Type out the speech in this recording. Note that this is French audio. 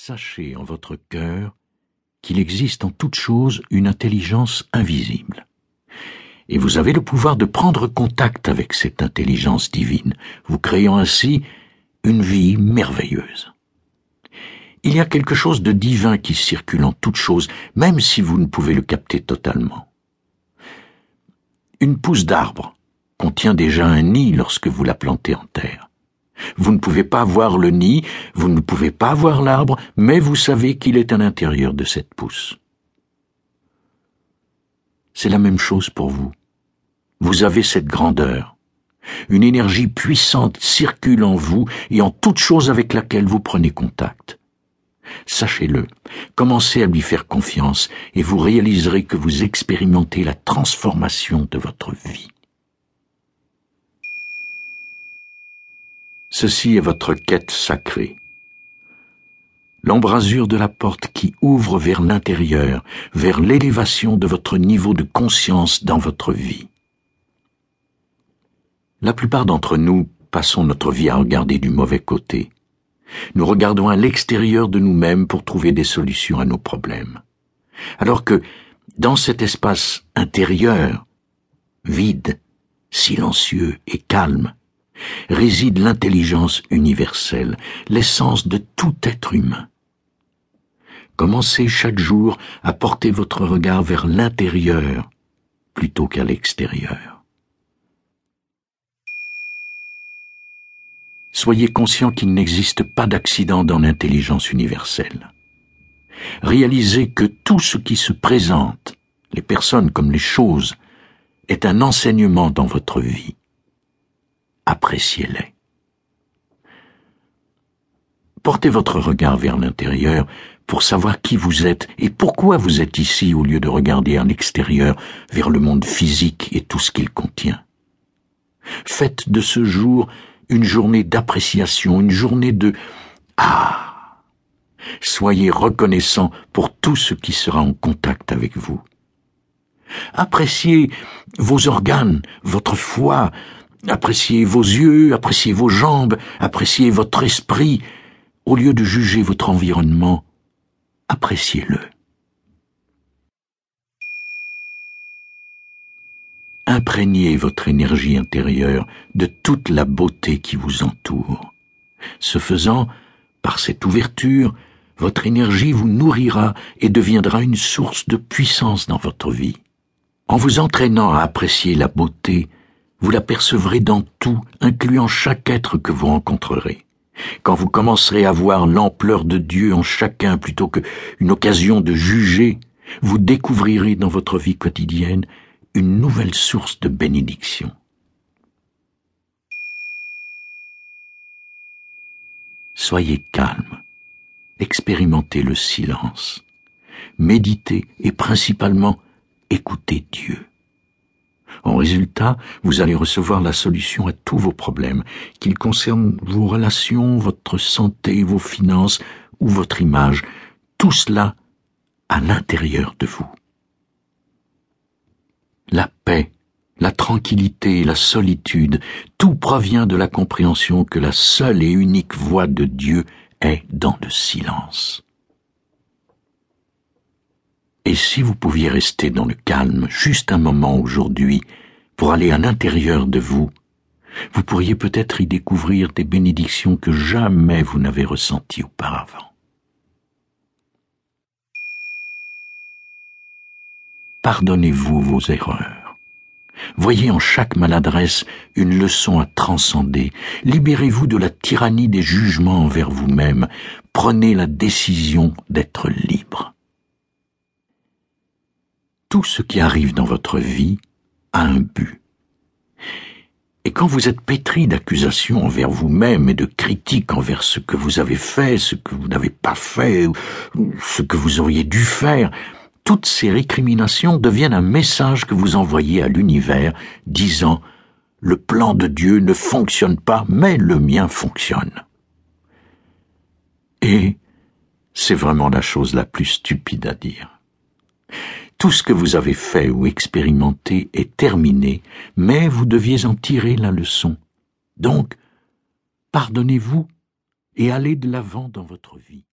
Sachez en votre cœur qu'il existe en toute chose une intelligence invisible. Et vous avez le pouvoir de prendre contact avec cette intelligence divine, vous créant ainsi une vie merveilleuse. Il y a quelque chose de divin qui circule en toute chose, même si vous ne pouvez le capter totalement. Une pousse d'arbre contient déjà un nid lorsque vous la plantez en terre. Vous ne pouvez pas voir le nid, vous ne pouvez pas voir l'arbre, mais vous savez qu'il est à l'intérieur de cette pousse. C'est la même chose pour vous. Vous avez cette grandeur. Une énergie puissante circule en vous et en toute chose avec laquelle vous prenez contact. Sachez-le, commencez à lui faire confiance et vous réaliserez que vous expérimentez la transformation de votre vie. Ceci est votre quête sacrée. L'embrasure de la porte qui ouvre vers l'intérieur, vers l'élévation de votre niveau de conscience dans votre vie. La plupart d'entre nous passons notre vie à regarder du mauvais côté. Nous regardons à l'extérieur de nous-mêmes pour trouver des solutions à nos problèmes. Alors que, dans cet espace intérieur, vide, silencieux et calme, réside l'intelligence universelle, l'essence de tout être humain. Commencez chaque jour à porter votre regard vers l'intérieur plutôt qu'à l'extérieur. soyez conscient qu'il n'existe pas d'accident dans l'intelligence universelle. Réalisez que tout ce qui se présente, les personnes comme les choses, est un enseignement dans votre vie. Appréciez-les. Portez votre regard vers l'intérieur pour savoir qui vous êtes et pourquoi vous êtes ici au lieu de regarder à l'extérieur vers le monde physique et tout ce qu'il contient. Faites de ce jour une journée d'appréciation, une journée de Ah Soyez reconnaissant pour tout ce qui sera en contact avec vous. Appréciez vos organes, votre foie, appréciez vos yeux, appréciez vos jambes, appréciez votre esprit, au lieu de juger votre environnement, appréciez-le. imprégnez votre énergie intérieure de toute la beauté qui vous entoure. Ce faisant, par cette ouverture, votre énergie vous nourrira et deviendra une source de puissance dans votre vie. En vous entraînant à apprécier la beauté, vous l'apercevrez dans tout, incluant chaque être que vous rencontrerez. Quand vous commencerez à voir l'ampleur de Dieu en chacun plutôt qu'une occasion de juger, vous découvrirez dans votre vie quotidienne une nouvelle source de bénédiction. Soyez calme, expérimentez le silence, méditez et principalement écoutez Dieu. En résultat, vous allez recevoir la solution à tous vos problèmes, qu'ils concernent vos relations, votre santé, vos finances ou votre image, tout cela à l'intérieur de vous la paix, la tranquillité, la solitude, tout provient de la compréhension que la seule et unique voix de Dieu est dans le silence. Et si vous pouviez rester dans le calme juste un moment aujourd'hui pour aller à l'intérieur de vous, vous pourriez peut-être y découvrir des bénédictions que jamais vous n'avez ressenties auparavant. Pardonnez-vous vos erreurs. Voyez en chaque maladresse une leçon à transcender. Libérez-vous de la tyrannie des jugements envers vous-même. Prenez la décision d'être libre. Tout ce qui arrive dans votre vie a un but. Et quand vous êtes pétri d'accusations envers vous-même et de critiques envers ce que vous avez fait, ce que vous n'avez pas fait, ce que vous auriez dû faire, toutes ces récriminations deviennent un message que vous envoyez à l'univers disant le plan de Dieu ne fonctionne pas, mais le mien fonctionne. Et c'est vraiment la chose la plus stupide à dire. Tout ce que vous avez fait ou expérimenté est terminé, mais vous deviez en tirer la leçon. Donc, pardonnez-vous et allez de l'avant dans votre vie.